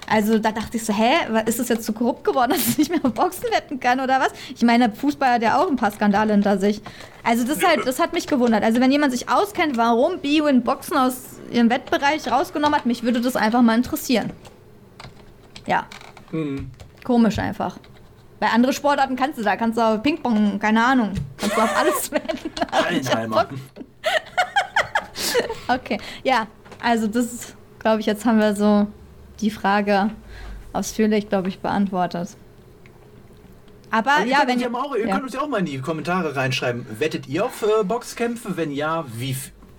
Speaker 3: Also da dachte ich so, hä, ist das jetzt zu korrupt geworden, [LAUGHS] dass ich nicht mehr auf Boxen wetten kann oder was? Ich meine, Fußball hat ja auch ein paar Skandale hinter sich. Also das halt, das hat mich gewundert. Also wenn jemand sich auskennt, warum B-Win Boxen aus ihrem Wettbereich rausgenommen hat, mich würde das einfach mal interessieren. Ja. Komisch einfach. Bei anderen Sportarten kannst du da, kannst du auf Ping-Pong, keine Ahnung, kannst du auf alles [LAUGHS] wetten. Auf
Speaker 2: Hallenheimer. [LAUGHS]
Speaker 3: Okay, ja, also das ist, glaube ich, jetzt haben wir so die Frage ausführlich, glaube ich, beantwortet. Aber,
Speaker 2: Aber
Speaker 3: ja, wenn ihr,
Speaker 2: auch, ihr
Speaker 3: ja.
Speaker 2: könnt uns ja auch mal in die Kommentare reinschreiben. Wettet ihr auf äh, Boxkämpfe? Wenn ja, wie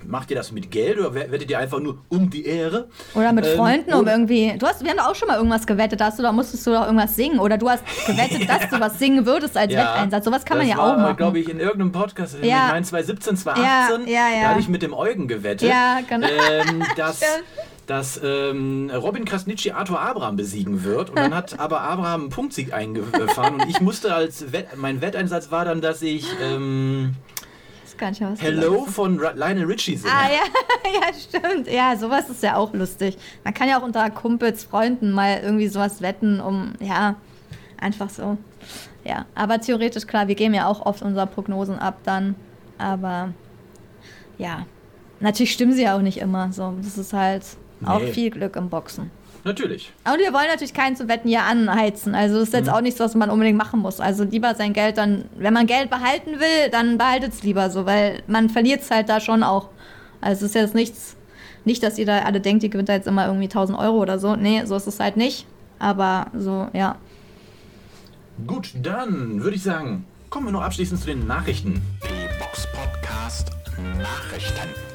Speaker 2: macht ihr das mit Geld oder we- wettet ihr einfach nur um die Ehre?
Speaker 3: oder mit
Speaker 2: Ähm,
Speaker 3: Freunden um
Speaker 2: oder-
Speaker 3: irgendwie. Du hast, wir haben doch auch schon mal irgendwas gewettet, da hast du, da musstest du doch irgendwas singen. Oder du hast gewettet, dass du was singen würdest als [LAUGHS] Wetteinsatz. Sowas kann man ja
Speaker 2: war,
Speaker 3: auch machen.
Speaker 2: glaube ich, in irgendeinem Podcast, in
Speaker 3: Ja.
Speaker 2: meine 2017, 2018,
Speaker 3: Ja, ja, ja.
Speaker 2: da hatte ich mit dem Eugen gewettet,
Speaker 3: Ja, genau.
Speaker 2: ähm, dass, [LAUGHS] dass ähm, Robin Krasnitschi Arthur Abraham besiegen wird. Und dann hat [LAUGHS] aber Abraham einen Punktsieg eingefahren und ich musste als Wett, mein Wetteinsatz war dann, dass ich ähm,
Speaker 3: Ich weiß gar nicht, was
Speaker 2: Hello von Ra- Lionel Richie singe.
Speaker 3: Ah, ja, [LAUGHS] ja, stimmt. Ja, sowas ist ja auch lustig. Man kann ja auch unter Kumpels, Freunden mal irgendwie sowas wetten, um, ja, einfach so. Ja, aber theoretisch, klar, wir geben ja auch oft unsere Prognosen ab dann. Aber, ja, natürlich stimmen sie ja auch nicht immer. So, das ist halt auch
Speaker 2: Nee.
Speaker 3: viel Glück im Boxen.
Speaker 2: Natürlich.
Speaker 3: Und wir wollen natürlich keinen zu Wetten hier anheizen. Also das ist jetzt auch nichts, was man unbedingt machen muss. Also lieber sein Geld dann, wenn man Geld behalten will, dann behaltet es lieber so, weil man verliert es halt da schon auch. Also es ist jetzt nichts, nicht, dass ihr da alle denkt, ihr gewinnt da jetzt immer irgendwie 1000 Euro oder so. Nee, so ist es halt nicht. Aber so, ja.
Speaker 2: Gut, dann würde ich sagen, kommen wir noch abschließend zu den Nachrichten.
Speaker 4: Die Box Podcast Nachrichten.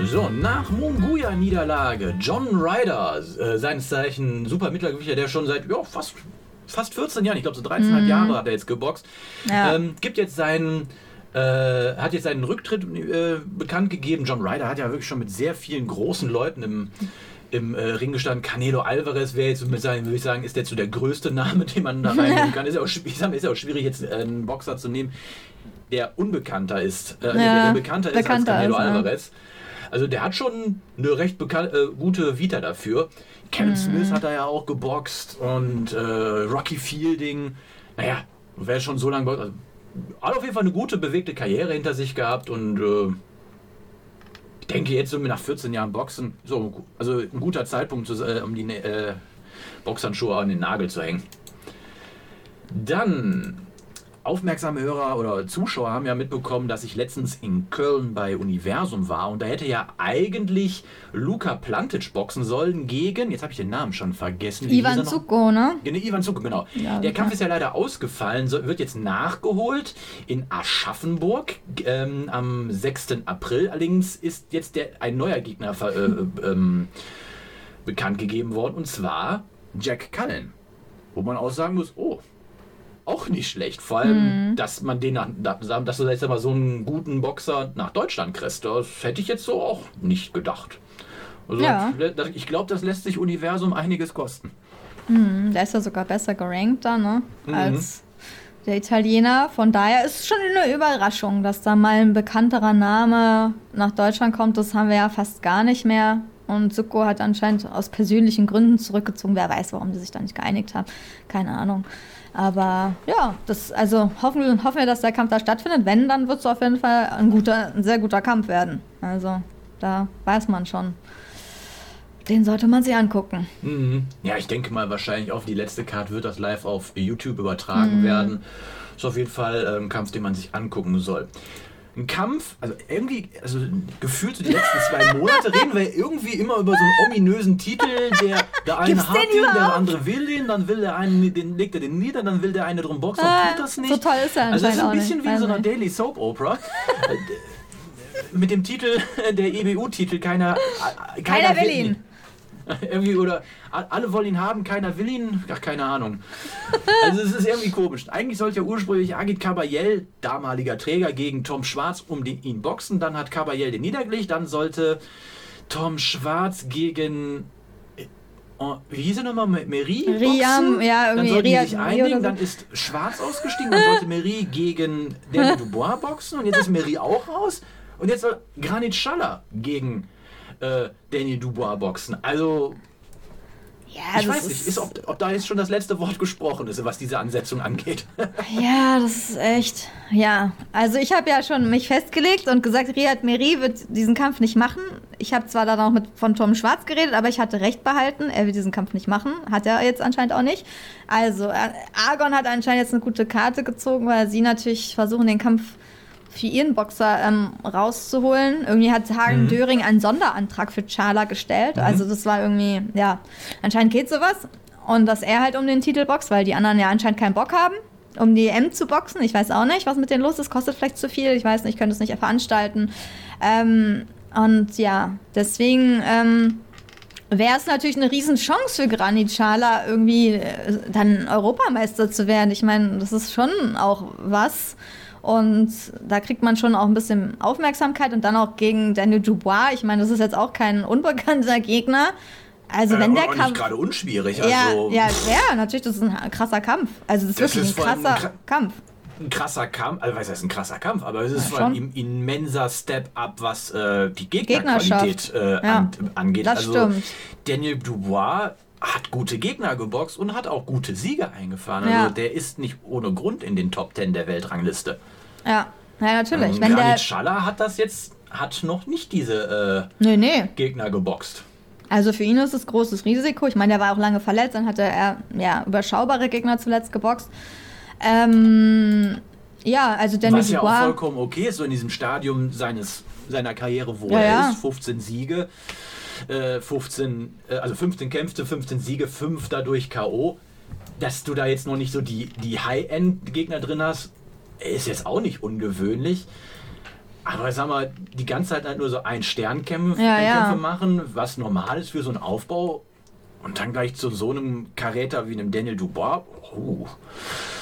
Speaker 2: So, nach Munguia-Niederlage, John Ryder, äh, seines Zeichen super Mittlergewichter, der schon seit ja, fast, fast 14 Jahren, ich glaube so 13,5 Jahre hat er jetzt geboxt,
Speaker 3: Ja.
Speaker 2: ähm, gibt jetzt seinen, äh, hat jetzt seinen Rücktritt äh, bekannt gegeben. John Ryder hat ja wirklich schon mit sehr vielen großen Leuten im, im äh, Ring gestanden. Canelo Alvarez wäre jetzt mit seinem, würde ich sagen, ist jetzt so der größte Name, den man da [LAUGHS] reinnehmen kann. Ist ja auch, ich sag ist ja auch schwierig, jetzt äh, einen Boxer zu nehmen, der unbekannter ist, äh, der, der bekannter ist
Speaker 3: bekannter
Speaker 2: als Canelo
Speaker 3: ist, ja.
Speaker 2: Also der hat schon eine recht äh, gute Vita dafür. Kevin
Speaker 3: Mhm.
Speaker 2: Smith hat er ja auch geboxt und äh, Rocky Fielding. Naja, Wäre schon so lange. Also, hat auf jeden Fall eine gute, bewegte Karriere hinter sich gehabt und äh, ich denke jetzt so nach 14 Jahren Boxen, so, also ein guter Zeitpunkt, äh, um die äh, Boxhandschuhe an den Nagel zu hängen. Dann aufmerksame Hörer oder Zuschauer haben ja mitbekommen, dass ich letztens in Köln bei Universum war und da hätte ja eigentlich Luka Plantic boxen sollen gegen, jetzt habe ich den Namen schon vergessen. er
Speaker 3: Ivan? Zuko, ne?
Speaker 2: Genau, Ivan Zuko, genau.
Speaker 3: Ja,
Speaker 2: der. Kampf ist ja leider ausgefallen, so, wird jetzt nachgeholt in Aschaffenburg ähm, am 6. April. Allerdings ist jetzt der, ein neuer Gegner ver, äh, [LAUGHS] ähm, bekannt gegeben worden und zwar Jack Cullen. Wo man auch sagen muss, oh, auch nicht schlecht. Vor allem,
Speaker 3: Mhm.
Speaker 2: dass man den, dass du jetzt mal so einen guten Boxer nach Deutschland kriegst. Das hätte ich jetzt so auch nicht gedacht. Also,
Speaker 3: Ja.
Speaker 2: ich glaube, das lässt sich Universum einiges kosten.
Speaker 3: Hm, Der ist ja sogar besser gerankt da, ne?
Speaker 2: Mhm.
Speaker 3: Als der Italiener. Von daher ist es schon eine Überraschung, dass da mal ein bekannterer Name nach Deutschland kommt. Das haben wir ja fast gar nicht mehr. Und Zuko hat anscheinend aus persönlichen Gründen zurückgezogen. Wer weiß, warum die sich da nicht geeinigt haben. Keine Ahnung. Aber ja, das, also hoffen, hoffen wir, dass der Kampf da stattfindet. Wenn, dann wird es auf jeden Fall ein guter, ein sehr guter Kampf werden. Also, da weiß man schon. Den sollte man sich angucken.
Speaker 2: Mhm. Ja, ich denke mal, wahrscheinlich auf die letzte Card wird das live auf YouTube übertragen werden. Ist auf jeden Fall äh, ein Kampf, den man sich angucken soll. Ein Kampf, also irgendwie, also gefühlt so die letzten zwei Monate reden wir irgendwie immer über so einen ominösen Titel, der der eine
Speaker 3: Gibt's
Speaker 2: hat
Speaker 3: den
Speaker 2: den, der andere will den, dann will der eine, den legt er den nieder, dann will der eine drum boxen
Speaker 3: Ah,
Speaker 2: und tut das nicht.
Speaker 3: so toll ist er
Speaker 2: Also es ist ein bisschen
Speaker 3: nicht.
Speaker 2: wie in so einer Daily Soap Opera. Mit dem Titel, [LAUGHS] der EBU-Titel, keiner, keiner,
Speaker 3: Keiner will ihn. [LAUGHS]
Speaker 2: irgendwie oder alle wollen ihn haben, keiner will ihn. Ach, keine Ahnung. Also es ist irgendwie komisch. Eigentlich sollte ja ursprünglich Agit Kabayel, damaliger Träger, gegen Tom Schwarz um den, ihn boxen. Dann hat Kabayel den niedergelegt. Dann sollte Tom Schwarz gegen äh, oh, wie hieß er nochmal? Meri?
Speaker 3: Riam, ja,
Speaker 2: Dann
Speaker 3: irgendwie
Speaker 2: sollten die
Speaker 3: Ria-
Speaker 2: sich
Speaker 3: Ria
Speaker 2: einigen.
Speaker 3: so.
Speaker 2: Dann ist Schwarz ausgestiegen. Dann sollte Meri gegen Daniel [LAUGHS] Dubois boxen. Und jetzt ist Meri auch raus. Und jetzt soll Granit Schaller gegen äh, Daniel Dubois boxen. Also
Speaker 3: Ja,
Speaker 2: ich weiß nicht, ist, ob, ob da jetzt schon das letzte Wort gesprochen ist, was diese Ansetzung angeht. [LAUGHS]
Speaker 3: Ja, das ist echt. Ja, also ich habe ja schon mich festgelegt und gesagt, Riyad Meri wird diesen Kampf nicht machen. Ich habe zwar dann auch mit von Tom Schwarz geredet, aber ich hatte recht behalten. Er wird diesen Kampf nicht machen. Hat er jetzt anscheinend auch nicht. Also, äh, Argon hat anscheinend jetzt eine gute Karte gezogen, weil sie natürlich versuchen, den Kampf für ihren Boxer ähm, rauszuholen. Irgendwie hat Hagen Döring einen Sonderantrag für Chala gestellt. Also das war irgendwie, ja, anscheinend geht sowas. Und dass er halt um den Titel boxt, weil die anderen ja anscheinend keinen Bock haben, um die M zu boxen. Ich weiß auch nicht, was mit denen los ist. Kostet vielleicht zu viel. Ich weiß nicht, ich könnte es nicht veranstalten. Ähm, und ja, deswegen ähm, wäre es natürlich eine Riesenchance für Granit Xhaka, irgendwie äh, dann Europameister zu werden. Ich meine, das ist schon auch was. Und da kriegt man schon auch ein bisschen Aufmerksamkeit und dann auch gegen Daniel Dubois. Ich meine, das ist jetzt auch kein unbekannter Gegner. Also wenn der
Speaker 2: auch nicht
Speaker 3: Kampf.
Speaker 2: gerade unschwierig.
Speaker 3: Ja,
Speaker 2: Also
Speaker 3: ja, ja, natürlich, das ist ein krasser Kampf. Also das ist
Speaker 2: Das
Speaker 3: wirklich
Speaker 2: ist
Speaker 3: ein krasser
Speaker 2: ein
Speaker 3: Kampf.
Speaker 2: ein krasser Kampf. Also was heißt ein krasser Kampf, aber es ist
Speaker 3: Ja, schon.
Speaker 2: ein immenser Step-up, was äh, die. Gegnerqualität äh,
Speaker 3: Ja,
Speaker 2: an, angeht.
Speaker 3: das
Speaker 2: also
Speaker 3: stimmt.
Speaker 2: Daniel Dubois hat gute Gegner geboxt und hat auch gute Siege eingefahren.
Speaker 3: Ja.
Speaker 2: Also der ist nicht ohne Grund in den Top 10 der Weltrangliste.
Speaker 3: Ja, ja natürlich.
Speaker 2: Ähm,
Speaker 3: Wenn der.
Speaker 2: Granit Schaller hat das jetzt, hat noch nicht diese äh,
Speaker 3: Nee, nee.
Speaker 2: Gegner geboxt.
Speaker 3: Also für ihn ist es großes Risiko. Ich meine, der war auch lange verletzt, dann hatte er ja überschaubare Gegner zuletzt geboxt. Ähm, ja, also Daniel
Speaker 2: Was ja auch
Speaker 3: Dubois.
Speaker 2: vollkommen okay ist, so in diesem Stadium seines, seiner Karriere, wo
Speaker 3: Ja,
Speaker 2: er ist. 15 Siege, äh, 15, äh, also 15 Kämpfe, 15 Siege, 5 dadurch K.O. Dass du da jetzt noch nicht so die, die High-End-Gegner drin hast, ist jetzt auch nicht ungewöhnlich. Aber sag mal, die ganze Zeit halt nur so ein Sternkämpfe
Speaker 3: Ja, ja.
Speaker 2: Machen, was normal ist für so einen Aufbau. Und dann gleich zu so einem Karäter wie einem Daniel Dubois. Oh,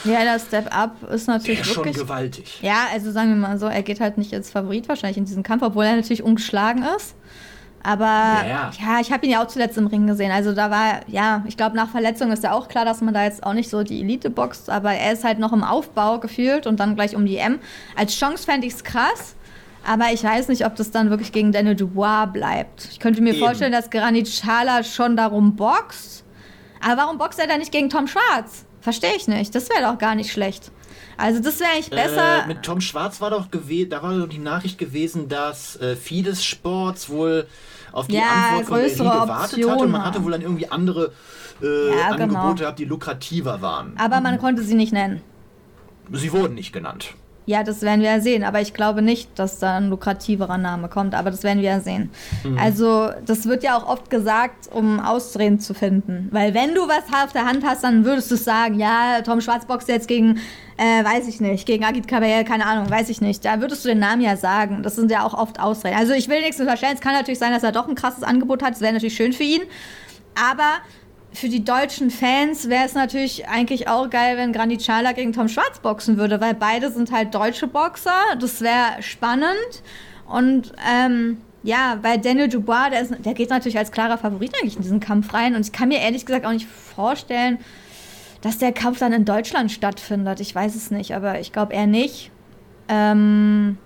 Speaker 3: Ja, der Step-Up ist
Speaker 2: der
Speaker 3: natürlich
Speaker 2: ist schon
Speaker 3: wirklich.
Speaker 2: gewaltig.
Speaker 3: Ja, also sagen wir mal so, er geht halt nicht als Favorit wahrscheinlich in diesen Kampf, obwohl er natürlich ungeschlagen ist. Aber
Speaker 2: Ja, ja.
Speaker 3: ich habe ihn ja auch zuletzt im Ring gesehen. Also da war, ja, ich glaube, nach Verletzung ist ja auch klar, dass man da jetzt auch nicht so die Elite boxt, aber er ist halt noch im Aufbau gefühlt und dann gleich um die M. Als Chance fände ich es krass, aber ich weiß nicht, ob das dann wirklich gegen Daniel Dubois bleibt. Ich könnte mir
Speaker 2: Eben.
Speaker 3: vorstellen, dass Granit Schala schon darum boxt. Aber warum boxt er dann nicht gegen Tom Schwarz? Verstehe ich nicht. Das wäre doch gar nicht schlecht. Also das wäre eigentlich besser.
Speaker 2: Äh, mit Tom Schwarz war doch gewesen, da war doch die Nachricht gewesen, dass äh, Fides Sports wohl auf die
Speaker 3: Ja,
Speaker 2: Antwort von
Speaker 3: größere
Speaker 2: Elie gewartet hatte und man hatte wohl dann irgendwie andere äh,
Speaker 3: Ja, genau.
Speaker 2: Angebote gehabt, die lukrativer waren.
Speaker 3: aber man konnte sie nicht nennen.
Speaker 2: Sie wurden nicht genannt.
Speaker 3: Ja, das werden wir ja sehen. Aber ich glaube nicht, dass da ein lukrativerer Name kommt. Aber das werden wir ja sehen.
Speaker 2: Mhm.
Speaker 3: Also, das wird ja auch oft gesagt, um Ausreden zu finden. Weil wenn du was auf der Hand hast, dann würdest du sagen, ja, Tom Schwarz boxt jetzt gegen, äh, weiß ich nicht, gegen Agit Kabayel, keine Ahnung, weiß ich nicht. Da würdest du den Namen ja sagen. Das sind ja auch oft Ausreden. Also, ich will nichts unterstellen. Es kann natürlich sein, dass er doch ein krasses Angebot hat. Das wäre natürlich schön für ihn. Aber für die deutschen Fans wäre es natürlich eigentlich auch geil, wenn Granit Xhaka gegen Tom Schwarz boxen würde, weil beide sind halt deutsche Boxer. Das wäre spannend. Und ähm, ja, weil Daniel Dubois, der, ist, der geht natürlich als klarer Favorit eigentlich in diesen Kampf rein. Und ich kann mir ehrlich gesagt auch nicht vorstellen, dass der Kampf dann in Deutschland stattfindet. Ich weiß es nicht, aber ich glaube eher nicht. Ähm,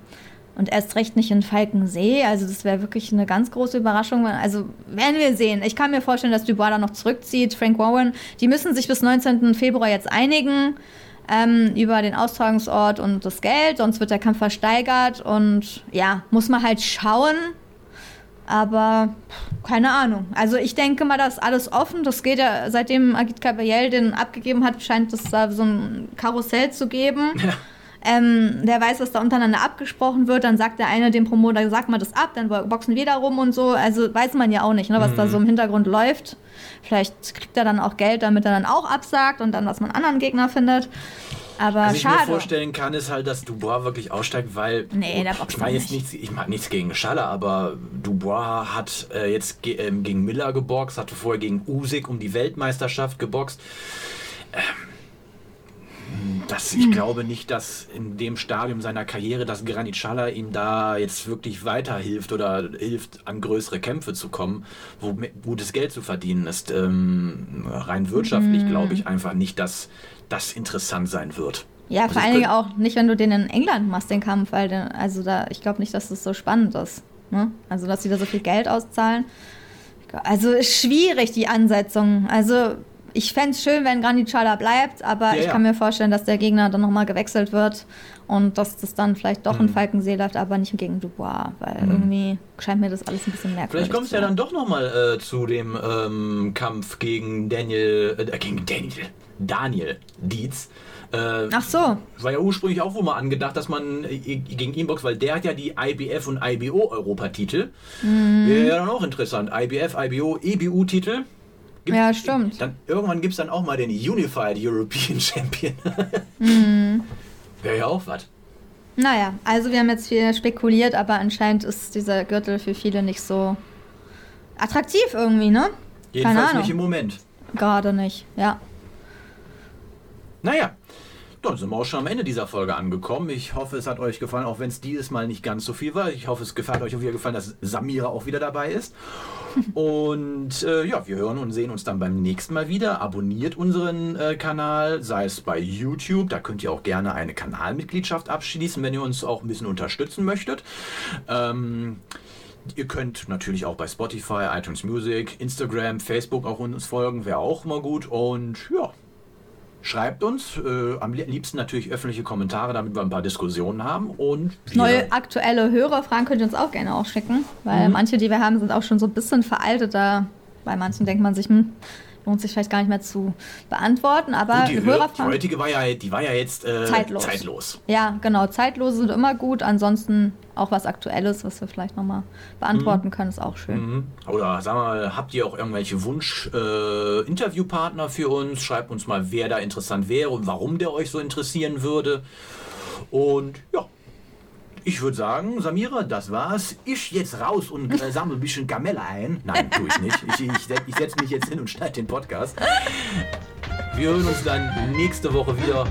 Speaker 3: und erst recht nicht in Falkensee. Also das wäre wirklich eine ganz große Überraschung. Also werden wir sehen. Ich kann mir vorstellen, dass Dubois da noch zurückzieht. Frank Warren, die müssen sich bis 19. Februar jetzt einigen ähm, über den Austragungsort und das Geld. Sonst wird der Kampf versteigert. Und ja, muss man halt schauen. Aber keine Ahnung. Also ich denke mal, das ist alles offen. Das geht ja, seitdem Agit Kabayel den abgegeben hat, scheint es da so ein Karussell zu geben. Ähm, der weiß, was da untereinander abgesprochen wird, dann sagt der eine dem Promoter, sag mal das ab, dann boxen wir da rum und so. Also weiß man ja auch nicht, ne, was da so im Hintergrund läuft. Vielleicht kriegt er dann auch Geld, damit er dann auch absagt und dann, was man anderen Gegner findet. Aber
Speaker 2: Was ich mir vorstellen kann, ist halt, dass Dubois wirklich aussteigt, weil
Speaker 3: Nee, der boxt
Speaker 2: ich meine jetzt
Speaker 3: nicht.
Speaker 2: nichts, ich mag nichts gegen Schaller, aber Dubois hat äh, jetzt ge ähm, gegen Miller geboxt, hatte vorher gegen Usyk um die Weltmeisterschaft geboxt. Das, ich glaube nicht, dass in dem Stadium seiner Karriere, dass Granit Xhaka ihm da jetzt wirklich weiterhilft oder hilft, an größere Kämpfe zu kommen, wo gutes Geld zu verdienen ist. Ähm, rein wirtschaftlich
Speaker 3: Hm.
Speaker 2: glaube ich einfach nicht, dass das interessant sein wird.
Speaker 3: Ja,
Speaker 2: Also
Speaker 3: vor allen Dingen auch nicht, wenn du den in England machst, den Kampf, weil der, also da, ich glaube nicht, dass das so spannend ist. Ne? Also, dass sie da so viel Geld auszahlen. Also ist schwierig, die Ansetzung. Also, ich fände es schön, wenn Granit Xhaka bleibt, aber
Speaker 2: Ja,
Speaker 3: ich
Speaker 2: ja.
Speaker 3: kann mir vorstellen, dass der Gegner dann nochmal gewechselt wird und dass das dann vielleicht doch in
Speaker 2: Mhm.
Speaker 3: Falkensee läuft, aber nicht gegen Dubois, weil irgendwie scheint mir das alles ein bisschen merkwürdig
Speaker 2: Vielleicht kommt es
Speaker 3: zu
Speaker 2: ja dann doch nochmal äh, zu dem ähm, Kampf gegen Daniel, äh, gegen Daniel, Daniel Dietz. Äh,
Speaker 3: Ach so,
Speaker 2: war ja ursprünglich auch wohl mal angedacht, dass man äh, gegen ihn boxt, weil der hat ja die IBF und IBO Europatitel.
Speaker 3: Mhm.
Speaker 2: Wäre ja dann auch interessant. IBF, IBO, EBU-Titel. Gibt's-
Speaker 3: Ja, stimmt.
Speaker 2: Dann, irgendwann gibt es dann auch mal den Unified European [LAUGHS] Champion.
Speaker 3: Mhm.
Speaker 2: Wäre ja auch was.
Speaker 3: naja, also wir haben jetzt viel spekuliert, aber anscheinend ist dieser Gürtel für viele nicht so attraktiv irgendwie, ne?
Speaker 2: Jedenfalls
Speaker 3: Ahnung.
Speaker 2: nicht im Moment.
Speaker 3: Gerade nicht, ja.
Speaker 2: Naja, dann sind wir auch schon am Ende dieser Folge angekommen. Ich hoffe, es hat euch gefallen, auch wenn es dieses Mal nicht ganz so viel war. Ich hoffe, es hat euch auch wieder gefallen, dass Samira auch wieder dabei ist. [LAUGHS] Und äh, ja, wir hören und sehen uns dann beim nächsten Mal wieder. Abonniert unseren äh, Kanal, sei es bei YouTube. Da könnt ihr auch gerne eine Kanalmitgliedschaft abschließen, wenn ihr uns auch ein bisschen unterstützen möchtet. Ähm, Ihr könnt natürlich auch bei Spotify, iTunes Music, Instagram, Facebook auch uns folgen, wäre auch immer gut. Und ja, schreibt uns. Äh, am liebsten natürlich öffentliche Kommentare, damit wir ein paar Diskussionen haben. Und
Speaker 3: Neue aktuelle Hörerfragen könnt ihr uns auch gerne auch schicken, weil
Speaker 2: Mhm.
Speaker 3: manche, die wir haben, sind auch schon so ein bisschen veraltet. Da bei manchen denkt man sich, hm, lohnt sich vielleicht gar nicht mehr zu beantworten. Aber
Speaker 2: die, Hör- die heutige war ja, die war ja jetzt äh,
Speaker 3: Zeitlos.
Speaker 2: zeitlos.
Speaker 3: Ja, genau. Zeitlose sind immer gut. Ansonsten auch was Aktuelles, was wir vielleicht nochmal beantworten können, ist auch schön.
Speaker 2: Mhm. Oder sag mal, habt ihr auch irgendwelche Wunsch-Interviewpartner für uns? Schreibt uns mal, wer da interessant wäre und warum der euch so interessieren würde. Und ja, ich würde sagen, Samira, das war's. Ich jetzt raus und äh, sammle ein bisschen Kamelle ein. Nein, tue ich nicht. Ich, ich, ich setze mich jetzt hin und schneide den Podcast. Wir hören uns dann nächste Woche wieder.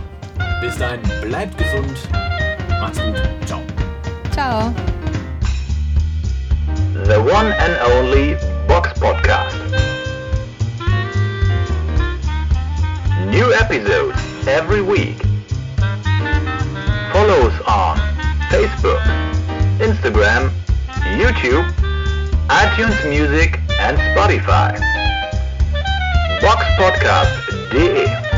Speaker 2: Bis dahin, bleibt gesund. Macht's gut. Ciao.
Speaker 3: Ciao.
Speaker 1: The one and only Box Podcast. New episodes every week. Follow us on Facebook, Instagram, YouTube, iTunes Music and Spotify. Boxpodcast.de